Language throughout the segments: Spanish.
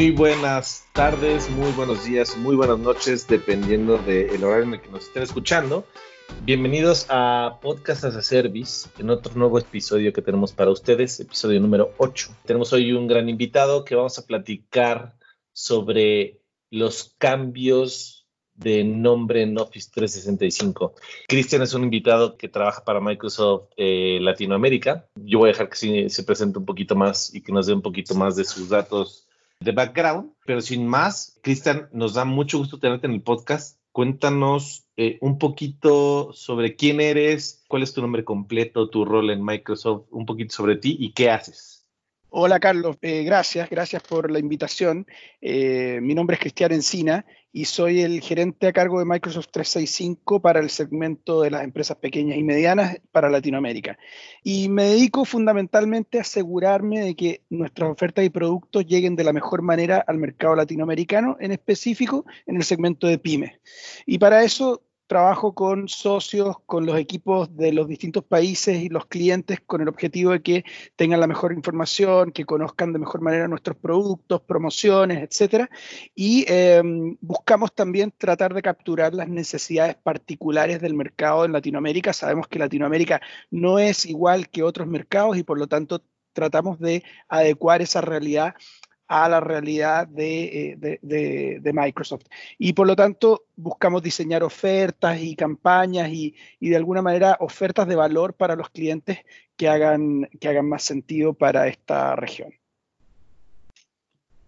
Muy buenas tardes, muy buenos días, muy buenas noches, dependiendo del horario en el que nos estén escuchando. Bienvenidos a Podcast as a Service, en otro nuevo episodio que tenemos para ustedes, episodio número 8. Tenemos hoy un gran invitado que vamos a platicar sobre los cambios de nombre en Office 365. Cristian es un invitado que trabaja para Microsoft eh, Latinoamérica. Yo voy a dejar que se, se presente un poquito más y que nos dé un poquito más de sus datos de background, pero sin más, Cristian, nos da mucho gusto tenerte en el podcast. Cuéntanos eh, un poquito sobre quién eres, cuál es tu nombre completo, tu rol en Microsoft, un poquito sobre ti y qué haces. Hola Carlos, eh, gracias, gracias por la invitación. Eh, mi nombre es Cristian Encina y soy el gerente a cargo de Microsoft 365 para el segmento de las empresas pequeñas y medianas para Latinoamérica. Y me dedico fundamentalmente a asegurarme de que nuestras ofertas y productos lleguen de la mejor manera al mercado latinoamericano, en específico en el segmento de pymes. Y para eso trabajo con socios, con los equipos de los distintos países y los clientes con el objetivo de que tengan la mejor información, que conozcan de mejor manera nuestros productos, promociones, etcétera. Y em, buscamos también tratar de capturar las necesidades particulares del mercado en Latinoamérica. Sabemos que Latinoamérica no es igual que otros mercados y por lo tanto tratamos de adecuar esa realidad a la realidad eh, de, Microsoft. Y por lo tanto, buscamos diseñar ofertas y campañas y, de alguna manera ofertas de valor para los clientes que hagan, que hagan más sentido para esta región.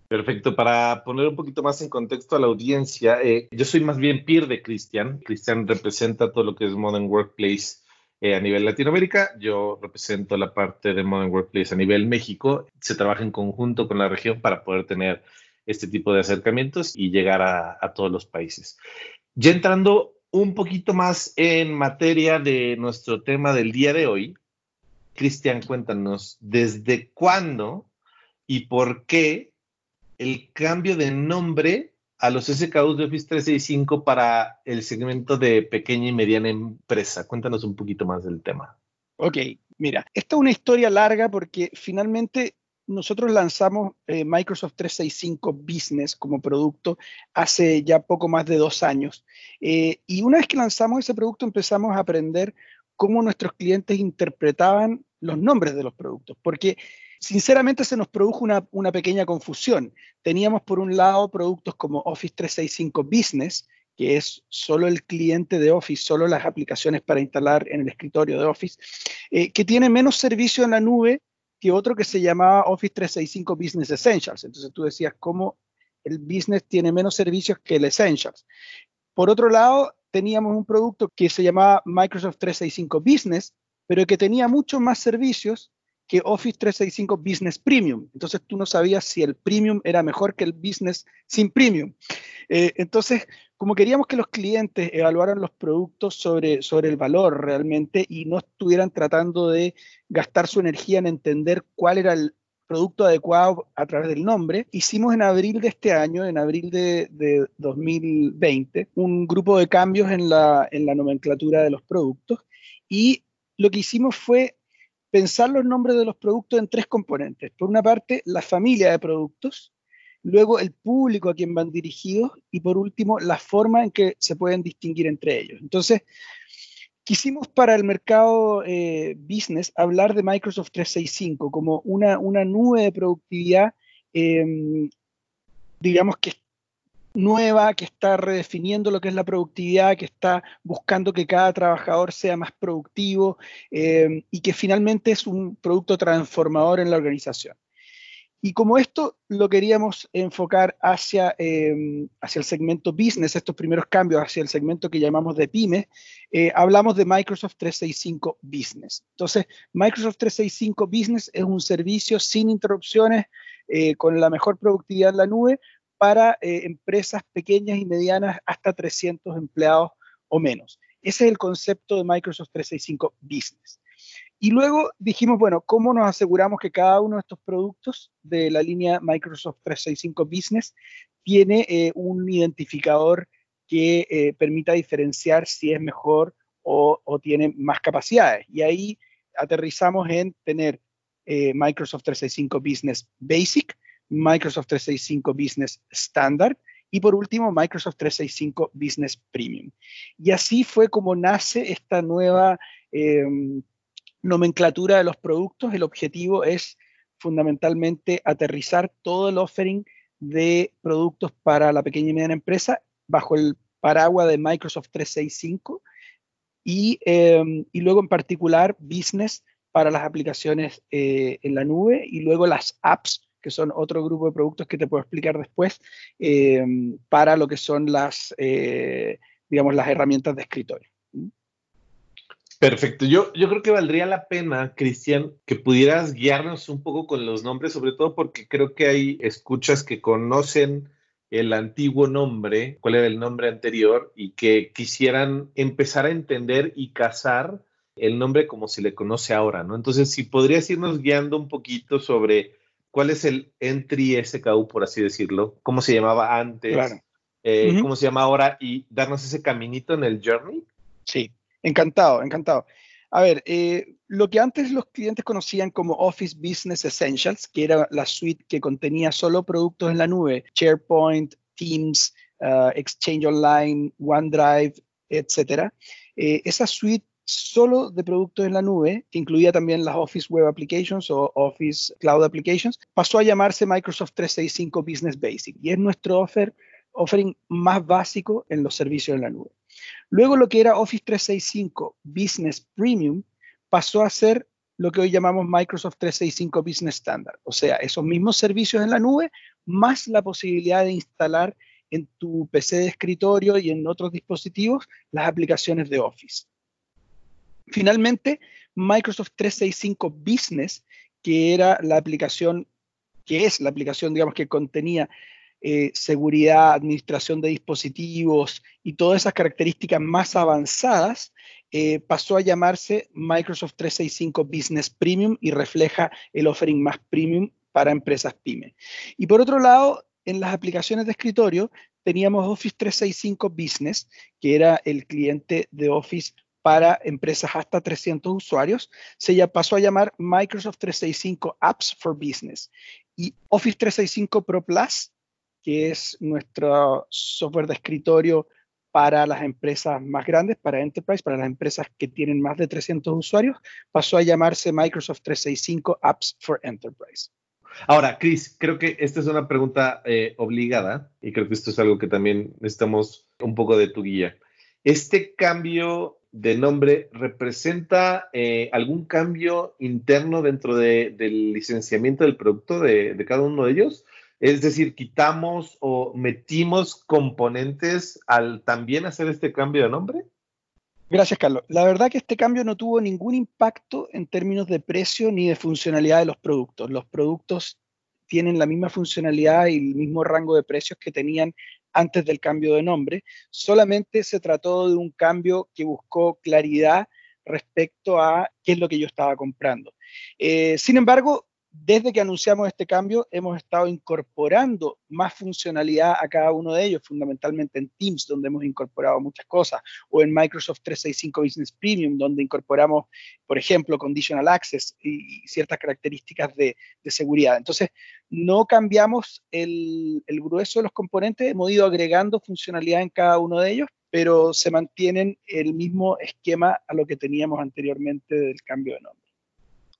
Perfecto. Para poner un poquito más en contexto a la audiencia, eh, yo soy más bien peer de Cristian. Cristian representa todo lo que es Modern Workplace eh, a nivel Latinoamérica. Yo represento la parte de Modern Workplace a nivel México. Se trabaja en conjunto con la región para poder tener este tipo de acercamientos y llegar a, a todos los países. Ya entrando un poquito más en materia de nuestro tema del día de hoy, Cristian, cuéntanos, ¿desde cuándo y por qué el cambio de nombre a los SKUs de Office 365 para el segmento de pequeña y mediana empresa. Cuéntanos un poquito más del tema. Ok, mira, esta es una historia larga porque finalmente nosotros lanzamos eh, Microsoft 365 Business como producto hace ya poco más de dos años. Eh, y una vez que lanzamos ese producto empezamos a aprender cómo nuestros clientes interpretaban los nombres de los productos, porque sinceramente se nos produjo una, pequeña confusión. Teníamos por un lado productos como Office 365 Business, que es solo el cliente de Office, solo las aplicaciones para instalar en el escritorio de Office, eh, que tiene menos servicio en la nube que otro que se llamaba Office 365 Business Essentials. Entonces tú decías cómo el Business tiene menos servicios que el Essentials. Por otro lado, teníamos un producto que se llamaba Microsoft 365 Business, pero que tenía muchos más servicios que Office 365 Business Premium. Entonces tú no sabías si el Premium era mejor que el Business sin Premium. Eh, entonces, como queríamos que los clientes evaluaran los productos sobre, sobre el valor realmente y no estuvieran tratando de gastar su energía en entender cuál era el producto adecuado a través del nombre, hicimos en abril de este año, en abril de, de 2020, un grupo de cambios en la, en la nomenclatura de los productos y lo que hicimos fue pensar los nombres de los productos en tres componentes. Por una parte, la familia de productos, luego el público a quien van dirigidos y por último, la forma en que se pueden distinguir entre ellos. Entonces, quisimos para el mercado eh, business hablar de Microsoft 365 como una, nube de productividad, em, digamos que nueva que está redefiniendo lo que es la productividad, que está buscando que cada trabajador sea más productivo eh, y que finalmente es un producto transformador en la organización. Y como esto lo queríamos enfocar hacia, eh, hacia el segmento business, estos primeros cambios hacia el segmento que llamamos de pyme, eh, hablamos de Microsoft 365 Business. Entonces, Microsoft 365 Business es un servicio sin interrupciones, con la mejor productividad en la nube, para eh, empresas pequeñas y medianas hasta 300 empleados o menos. Ese es el concepto de Microsoft 365 Business. Y luego dijimos, bueno, ¿cómo nos aseguramos que cada uno de estos productos de la línea Microsoft 365 Business tiene eh, un identificador que eh, permita diferenciar si es mejor o, o, tiene más capacidades? Y ahí aterrizamos en tener Microsoft 365 Business Basic, Microsoft 365 Business Standard y por último Microsoft 365 Business Premium. Y así fue como nace esta nueva em, nomenclatura de los productos. El objetivo es fundamentalmente aterrizar todo el offering de productos para la pequeña y mediana empresa bajo el paraguas de Microsoft 365 y, em, y luego en particular Business para las aplicaciones eh, en la nube y luego las apps que son otro grupo de productos que te puedo explicar después, em, para lo que son las, eh, digamos, las herramientas de escritorio. Perfecto. Yo, yo creo que valdría la pena, Cristian, que pudieras guiarnos un poco con los nombres, sobre todo porque creo que hay escuchas que conocen el antiguo nombre, cuál era el nombre anterior, y que quisieran empezar a entender y cazar el nombre como se le conoce ahora, ¿no? Entonces, si podrías irnos guiando un poquito sobre cuál es el entry SKU, por así decirlo, cómo se llamaba antes, eh, cómo se llama ahora, y darnos ese caminito en el journey. Sí, encantado, encantado. A ver, eh, lo que antes los clientes conocían como Office Business Essentials, que era la suite que contenía solo productos en la nube, SharePoint, Teams, uh, Exchange Online, OneDrive, etc. Eh, esa suite solo de productos en la nube, que incluía también las Office Web Applications o Office Cloud Applications, pasó a llamarse Microsoft 365 Business Basic y es nuestro offer, offering más básico en los servicios en la nube. Luego lo que era Office 365 Business Premium pasó a ser lo que hoy llamamos Microsoft 365 Business Standard, o sea, esos mismos servicios en la nube, más la posibilidad de instalar en tu PC de escritorio y en otros dispositivos las aplicaciones de Office. Finalmente, Microsoft 365 Business, que era la aplicación, que es la aplicación, digamos, que contenía eh, seguridad, administración de dispositivos y todas esas características más avanzadas, eh, pasó a llamarse Microsoft 365 Business Premium y refleja el offering más premium para empresas pyme. Y por otro lado, en las aplicaciones de escritorio teníamos Office 365 Business, que era el cliente de Office para empresas hasta 300 usuarios, se ya pasó a llamar Microsoft 365 Apps for Business. Y Office 365 Pro Plus que es nuestro software de escritorio para las empresas más grandes, para Enterprise, para las empresas que tienen más de 300 usuarios, pasó a llamarse Microsoft 365 Apps for Enterprise. Ahora, Chris, creo que esta es una pregunta eh, obligada y creo que esto es algo que también necesitamos un poco de tu guía. ¿Este cambio de nombre representa eh, algún cambio interno dentro del licenciamiento del producto de, de, cada uno de ellos? Es decir, quitamos o metimos componentes al también hacer este cambio de nombre. Gracias, Carlos. La verdad que este cambio no tuvo ningún impacto en términos de precio ni de funcionalidad de los productos. Los productos tienen la misma funcionalidad y el mismo rango de precios que tenían antes del cambio de nombre. Solamente se trató de un cambio que buscó claridad respecto a qué es lo que yo estaba comprando. Eh, sin embargo, desde que anunciamos este cambio, hemos estado incorporando más funcionalidad a cada uno de ellos, fundamentalmente en Teams, donde hemos incorporado muchas cosas, o en Microsoft 365 Business Premium, donde incorporamos, por ejemplo, Conditional Access y, ciertas características de, seguridad. Entonces, no cambiamos el, grueso de los componentes, hemos ido agregando funcionalidad en cada uno de ellos, pero se mantienen el mismo esquema a lo que teníamos anteriormente del cambio de nombre.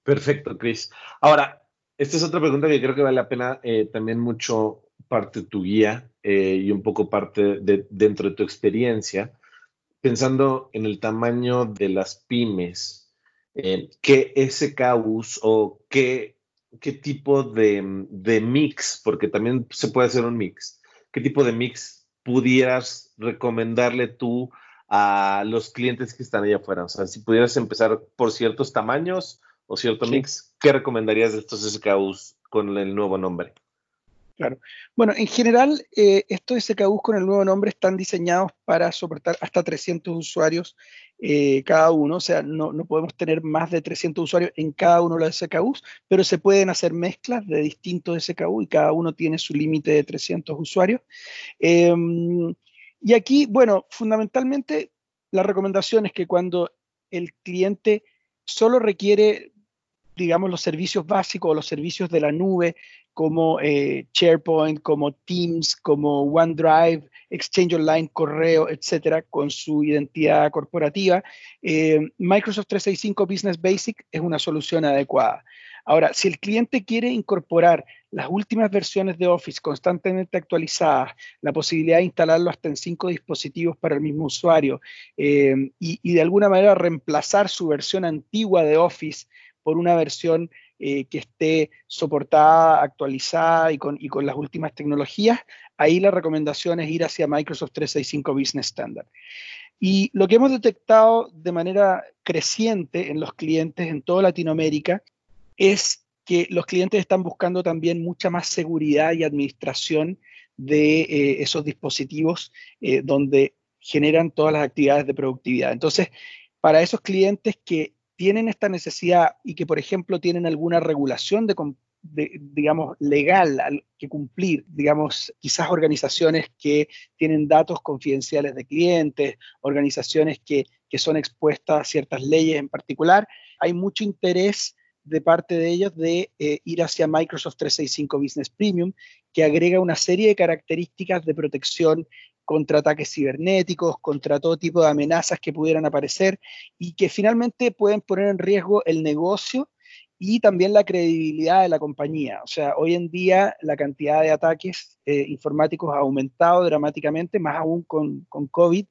Perfecto, Chris. Ahora, esta es otra pregunta que creo que vale la pena eh, también mucho parte de tu guía eh, y un poco parte de, dentro de tu experiencia, pensando en el tamaño de las pymes, eh, ¿qué SKUs o qué, qué tipo de, de, mix, porque también se puede hacer un mix, qué tipo de mix pudieras recomendarle tú a los clientes que están allá afuera? O sea, si pudieras empezar por ciertos tamaños o cierto mix, ¿qué recomendarías de estos SKUs con el nuevo nombre? Claro. Bueno, en general, eh, estos SKUs con el nuevo nombre están diseñados para soportar hasta 300 usuarios eh, cada uno. O sea, no, podemos tener más de 300 usuarios en cada uno de los SKUs, pero se pueden hacer mezclas de distintos SKU y cada uno tiene su límite de 300 usuarios. Em, y aquí, bueno, fundamentalmente la recomendación es que cuando el cliente solo requiere digamos, los servicios básicos o los servicios de la nube como eh, SharePoint, como Teams, como OneDrive, Exchange Online, correo, etcétera, con su identidad corporativa, eh, Microsoft 365 Business Basic es una solución adecuada. Ahora, si el cliente quiere incorporar las últimas versiones de Office constantemente actualizadas, la posibilidad de instalarlo hasta en cinco dispositivos para el mismo usuario eh, y, de alguna manera reemplazar su versión antigua de Office por una versión eh, que esté soportada, actualizada y con, las últimas tecnologías, ahí la recomendación es ir hacia Microsoft 365 Business Standard. Y lo que hemos detectado de manera creciente en los clientes en toda Latinoamérica es que los clientes están buscando también mucha más seguridad y administración de eh, esos dispositivos eh, donde generan todas las actividades de productividad. Entonces, para esos clientes que tienen esta necesidad y que, por ejemplo, tienen alguna regulación de, digamos, legal que cumplir, digamos, quizás organizaciones que tienen datos confidenciales de clientes, organizaciones que, que son expuestas a ciertas leyes en particular, hay mucho interés de parte de ellos de eh, ir hacia Microsoft 365 Business Premium, que agrega una serie de características de protección contra ataques cibernéticos, contra todo tipo de amenazas que pudieran aparecer y que finalmente pueden poner en riesgo el negocio y también la credibilidad de la compañía. O sea, hoy en día la cantidad de ataques eh, informáticos ha aumentado dramáticamente, más aún con, con COVID,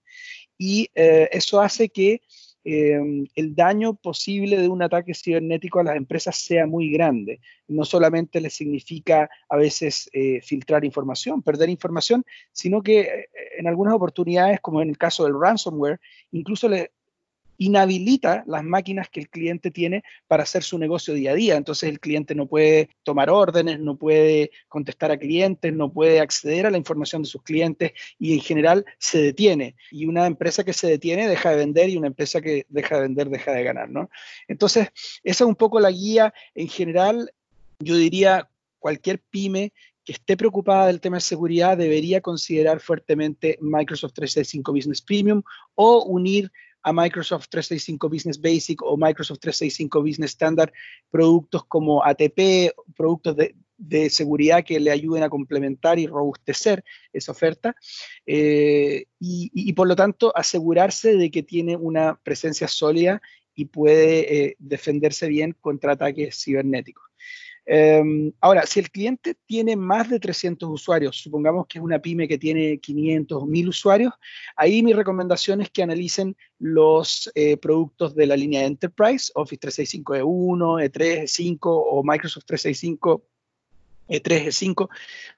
y eh, eso hace que Em, el daño posible de un ataque cibernético a las empresas sea muy grande. No solamente les significa a veces eh, filtrar información, perder información, sino que eh, en algunas oportunidades, como en el caso del ransomware, incluso le, inhabilita las máquinas que el cliente tiene para hacer su negocio día a día. Entonces el cliente no puede tomar órdenes, no puede contestar a clientes, no puede acceder a la información de sus clientes y en general se detiene. Y una empresa que se detiene deja de vender y una empresa que deja de vender deja de ganar. ¿no? Entonces, esa es un poco la guía en general. Yo diría cualquier pyme que esté preocupada del tema de seguridad debería considerar fuertemente Microsoft 365 Business Premium o unir a Microsoft 365 Business Basic o Microsoft 365 Business Standard productos como ATP, productos de, seguridad que le ayuden a complementar y robustecer esa oferta eh, y, por lo tanto asegurarse de que tiene una presencia sólida y puede eh, defenderse bien contra ataques cibernéticos. Em, ahora, si el cliente tiene más de 300 usuarios, supongamos que es una pyme que tiene 500 o 1000 usuarios, ahí mi recomendación es que analicen los eh, productos de la línea Enterprise, Office 365 E1, E3, E5 o Microsoft 365 E3, E5,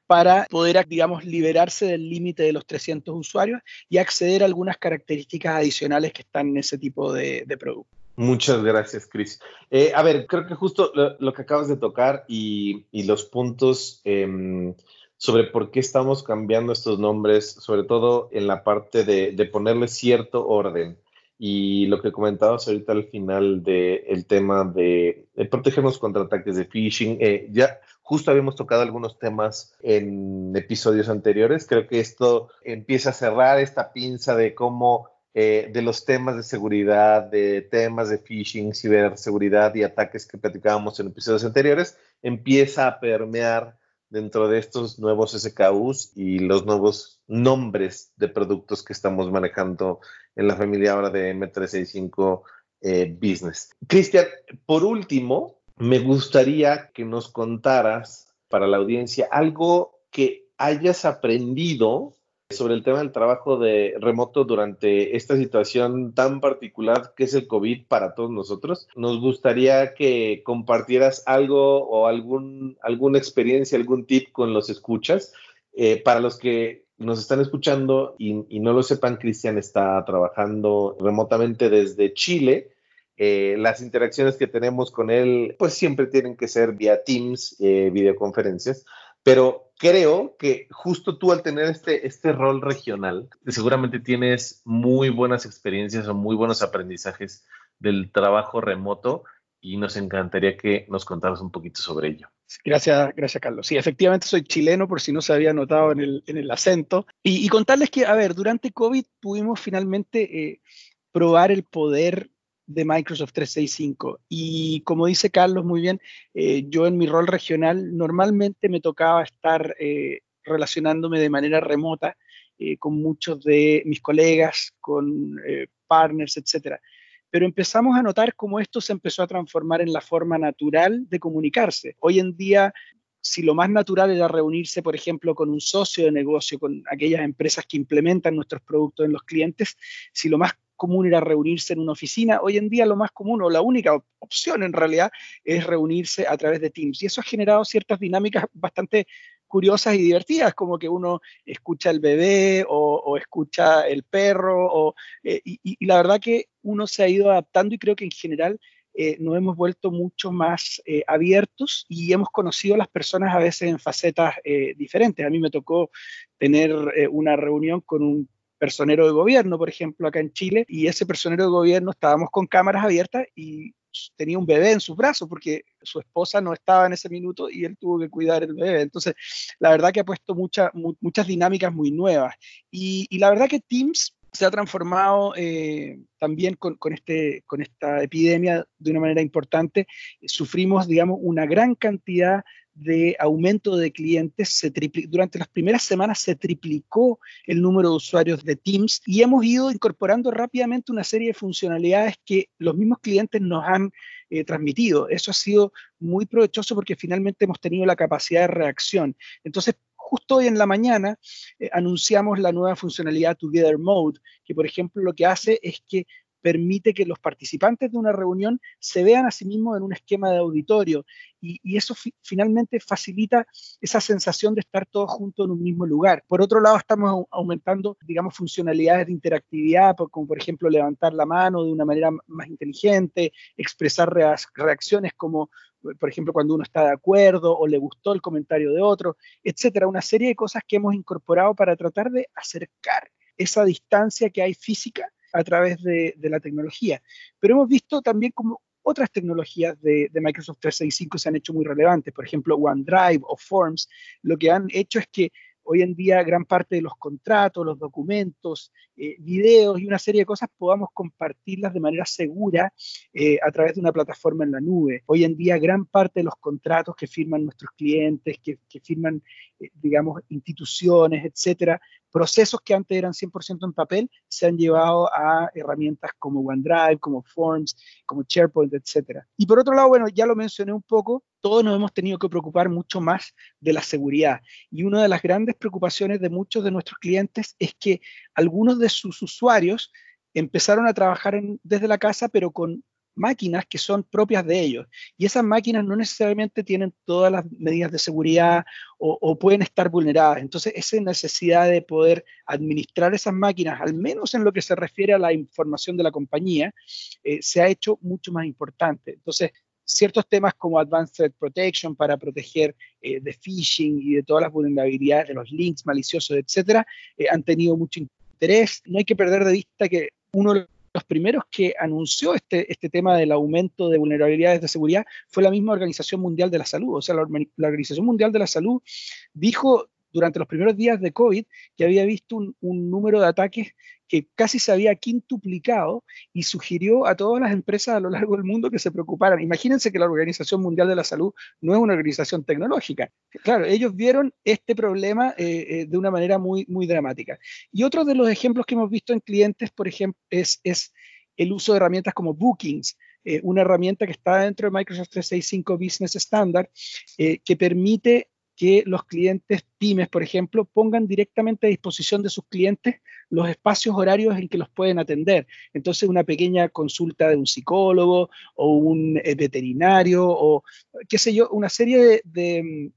para poder, digamos, liberarse del límite de los 300 usuarios y acceder a algunas características adicionales que están en ese tipo de, de productos. Muchas gracias, Chris. Eh, a ver, creo que justo lo, que acabas de tocar y, los puntos em, sobre por qué estamos cambiando estos nombres, sobre todo en la parte de, ponerle cierto orden y lo que comentabas ahorita al final del tema de, protegernos contra ataques de phishing. Eh, ya justo habíamos tocado algunos temas en episodios anteriores. Creo que esto empieza a cerrar esta pinza de cómo eh, de los temas de seguridad, de temas de phishing, ciberseguridad y ataques que platicábamos en episodios anteriores, empieza a permear dentro de estos nuevos SKUs y los nuevos nombres de productos que estamos manejando en la familia ahora de M365 eh, Business. Cristian, por último, me gustaría que nos contaras para la audiencia algo que hayas aprendido sobre el tema del trabajo de remoto durante esta situación tan particular que es el COVID para todos nosotros. Nos gustaría que compartieras algo o algún, alguna experiencia, algún tip con los escuchas. Eh, para los que nos están escuchando y, no lo sepan, Cristian está trabajando remotamente desde Chile. Eh, las interacciones que tenemos con él, pues siempre tienen que ser vía Teams, eh, videoconferencias, pero creo que justo tú al tener este, este rol regional, seguramente tienes muy buenas experiencias o muy buenos aprendizajes del trabajo remoto y nos encantaría que nos contaras un poquito sobre ello. Gracias, gracias Carlos. Sí, efectivamente soy chileno, por si no se había notado en el, en el acento. Y, contarles que, a ver, durante COVID pudimos finalmente eh, probar el poder de Microsoft 365. Y como dice Carlos muy bien, eh, yo en mi rol regional normalmente me tocaba estar eh, relacionándome de manera remota eh, con muchos de mis colegas, con partners, etc. Pero empezamos a notar cómo esto se empezó a transformar en la forma natural de comunicarse. Hoy en día si lo más natural era reunirse, por ejemplo, con un socio de negocio, con aquellas empresas que implementan nuestros productos en los clientes, si lo más común era reunirse en una oficina, hoy en día lo más común o la única opción en realidad es reunirse a través de Teams. Y eso ha generado ciertas dinámicas bastante curiosas y divertidas, como que uno escucha el bebé o, escucha el perro, eh, y, la verdad que uno se ha ido adaptando y creo que en general eh, nos hemos vuelto mucho más eh, abiertos y hemos conocido a las personas a veces en facetas diferentes. A mí me tocó tener una reunión con un personero de gobierno, por ejemplo, acá en Chile, y ese personero de gobierno estábamos con cámaras abiertas y tenía un bebé en sus brazos porque su esposa no estaba en ese minuto y él tuvo que cuidar el bebé. Entonces, la verdad que ha puesto muchas dinámicas muy nuevas. Y, y la verdad que Teams se ha transformado eh, también con, este, con esta epidemia de una manera importante. Sufrimos, digamos, una gran cantidad de aumento de clientes. Se durante las primeras semanas se triplicó el número de usuarios de Teams y hemos ido incorporando rápidamente una serie de funcionalidades que los mismos clientes nos han eh, transmitido. Eso ha sido muy provechoso porque finalmente hemos tenido la capacidad de reacción. Entonces, justo hoy en la mañana eh, anunciamos la nueva funcionalidad Together Mode, que por ejemplo lo que hace es que permite que los participantes de una reunión se vean a sí mismos en un esquema de auditorio y, eso finalmente facilita esa sensación de estar todos juntos en un mismo lugar. Por otro lado, estamos aumentando, digamos, funcionalidades de interactividad, como por ejemplo levantar la mano de una manera más inteligente, expresar reacciones como por ejemplo, cuando uno está de acuerdo o le gustó el comentario de otro, etcétera, una serie de cosas que hemos incorporado para tratar de acercar esa distancia que hay física a través de, la tecnología. Pero hemos visto también como otras tecnologías de, de, Microsoft 365 se han hecho muy relevantes, por ejemplo OneDrive o Forms, lo que han hecho es que hoy en día gran parte de los contratos, los documentos, eh, videos y una serie de cosas podamos compartirlas de manera segura eh, a través de una plataforma en la nube. Hoy en día gran parte de los contratos que firman nuestros clientes, que, firman, eh, digamos, instituciones, etcétera, procesos que antes eran 100% en papel se han llevado a herramientas como OneDrive, como Forms, como SharePoint, etc. Y por otro lado, bueno, ya lo mencioné un poco, todos nos hemos tenido que preocupar mucho más de la seguridad. Y una de las grandes preocupaciones de muchos de nuestros clientes es que algunos de sus usuarios empezaron a trabajar desde la casa, pero con máquinas que son propias de ellos. Y esas máquinas no necesariamente tienen todas las medidas de seguridad o, pueden estar vulneradas. Entonces, esa necesidad de poder administrar esas máquinas, al menos en lo que se refiere a la información de la compañía, eh, se ha hecho mucho más importante. Entonces, ciertos temas como Advanced Threat Protection para proteger eh, de phishing y de todas las vulnerabilidades de los links maliciosos, etcétera, eh, han tenido mucho interés. No hay que perder de vista que uno los primeros que anunció este, este tema del aumento de vulnerabilidades de seguridad fue la misma Organización Mundial de la Salud. O sea, la Organización Mundial de la Salud dijo durante los primeros días de COVID que había visto un, número de ataques que casi se había quintuplicado y sugirió a todas las empresas a lo largo del mundo que se preocuparan. Imagínense que la Organización Mundial de la Salud no es una organización tecnológica. Claro, ellos vieron este problema eh, eh, de una manera muy, muy dramática. Y otro de los ejemplos que hemos visto en clientes, por ejemplo, es, es el uso de herramientas como Bookings. Eh, una herramienta que está dentro de Microsoft 365 Business Standard, que permite que los clientes pymes, por ejemplo, pongan directamente a disposición de sus clientes los espacios horarios en que los pueden atender. Entonces, una pequeña consulta de un psicólogo o un eh, veterinario o qué sé yo, una serie de,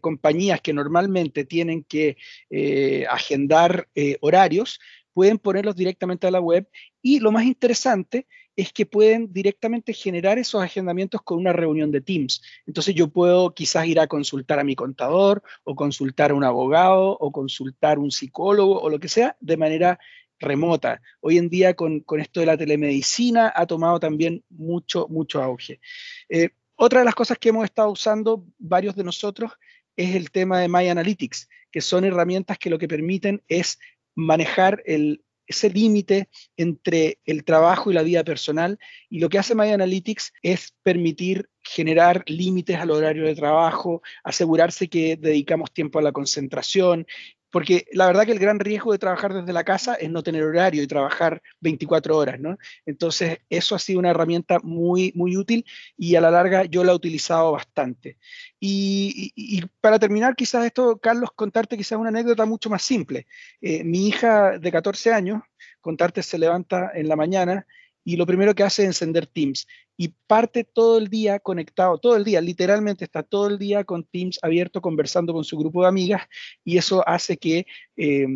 compañías que normalmente tienen que eh, agendar eh, horarios, pueden ponerlos directamente a la web y lo más interesante es que pueden directamente generar esos agendamientos con una reunión de Teams. Entonces yo puedo quizás ir a consultar a mi contador o consultar a un abogado o consultar a un psicólogo o lo que sea de manera remota. Hoy en día con, esto de la telemedicina ha tomado también mucho, mucho auge. Eh, otra de las cosas que hemos estado usando varios de nosotros es el tema de My Analytics, que son herramientas que lo que permiten es manejar el, ese límite entre el trabajo y la vida personal. Y lo que hace My Analytics es permitir generar límites al horario de trabajo, asegurarse que dedicamos tiempo a la concentración, porque la verdad que el gran riesgo de trabajar desde la casa es no tener horario y trabajar 24 horas, ¿no? Entonces, eso ha sido una herramienta muy, muy útil y a la larga yo la he utilizado bastante. Y, para terminar, quizás esto, Carlos, contarte quizás una anécdota mucho más simple. Eh, mi hija de 14 años, contarte, se levanta en la mañana y lo primero que hace es encender Teams. Y parte todo el día conectado, todo el día, literalmente está todo el día con Teams abierto conversando con su grupo de amigas y eso hace que eh,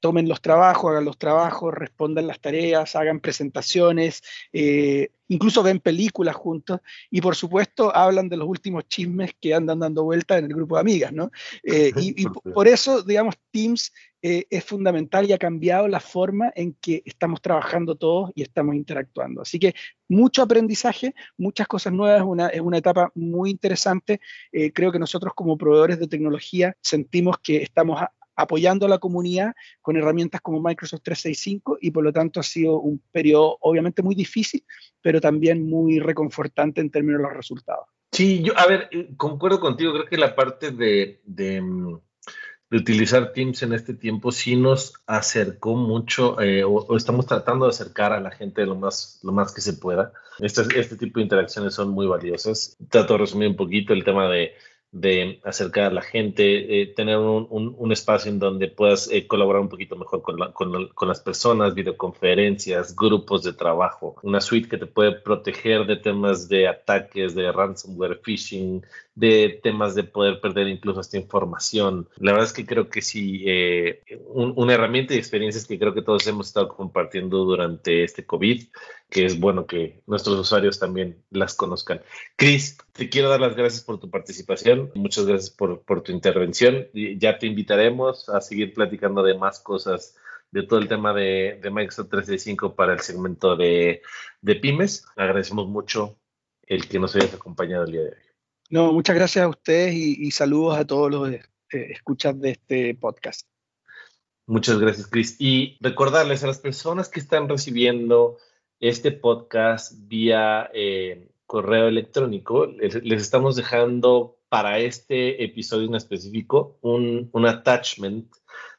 tomen los trabajos, hagan los trabajos, respondan las tareas, hagan presentaciones, eh, incluso ven películas juntos y por supuesto hablan de los últimos chismes que andan dando vuelta en el grupo de amigas, ¿no? Eh, y, por eso, digamos, Teams eh, es fundamental y ha cambiado la forma en que estamos trabajando todos y estamos interactuando. Así que mucho aprendizaje, muchas cosas nuevas, una, es una etapa muy interesante. creo que nosotros como proveedores de tecnología sentimos que estamos apoyando a la comunidad con herramientas como Microsoft 365 y por lo tanto ha sido un periodo obviamente muy difícil, pero también muy reconfortante en términos de los resultados. Sí, yo, a ver, eh, concuerdo contigo, creo que la parte de, de, mm, utilizar Teams en este tiempo sí nos acercó mucho eh, o, estamos tratando de acercar a la gente lo más, lo más que se pueda. Este, este tipo de interacciones son muy valiosas. Trato de resumir un poquito el tema de de acercar a la gente, eh, tener un, espacio en donde puedas eh, colaborar un poquito mejor con, con, las personas, videoconferencias, grupos de trabajo, una suite que te puede proteger de temas de ataques, de ransomware, phishing, de temas de poder perder incluso esta información. La verdad es que creo que sí, eh, una herramienta y experiencias que creo que todos hemos estado compartiendo durante este COVID, que es bueno que nuestros usuarios también las conozcan. Chris, te quiero dar las gracias por tu participación, muchas gracias por, tu intervención. Ya te invitaremos a seguir platicando de más cosas de todo el tema de, de Microsoft 365 para el segmento de, de pymes. Agradecemos mucho el que nos hayas acompañado el día de hoy. No, muchas gracias a ustedes y, saludos a todos los eh, escuchas de este podcast. Muchas gracias, Chris. Y recordarles a las personas que están recibiendo este podcast vía eh, correo electrónico, les, estamos dejando para este episodio en específico un, un attachment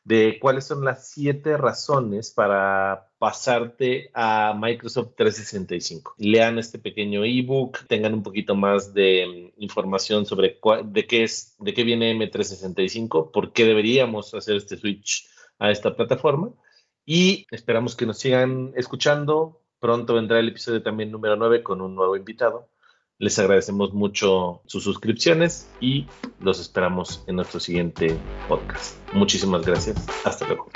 de cuáles son las siete razones para pasarte a Microsoft 365. Lean este pequeño ebook, tengan un poquito más de mm, información sobre de qué es, de qué viene M365, por qué deberíamos hacer este switch a esta plataforma y esperamos que nos sigan escuchando. Pronto vendrá el episodio también número 9 con un nuevo invitado. Les agradecemos mucho sus suscripciones y los esperamos en nuestro siguiente podcast. Muchísimas gracias. Hasta luego.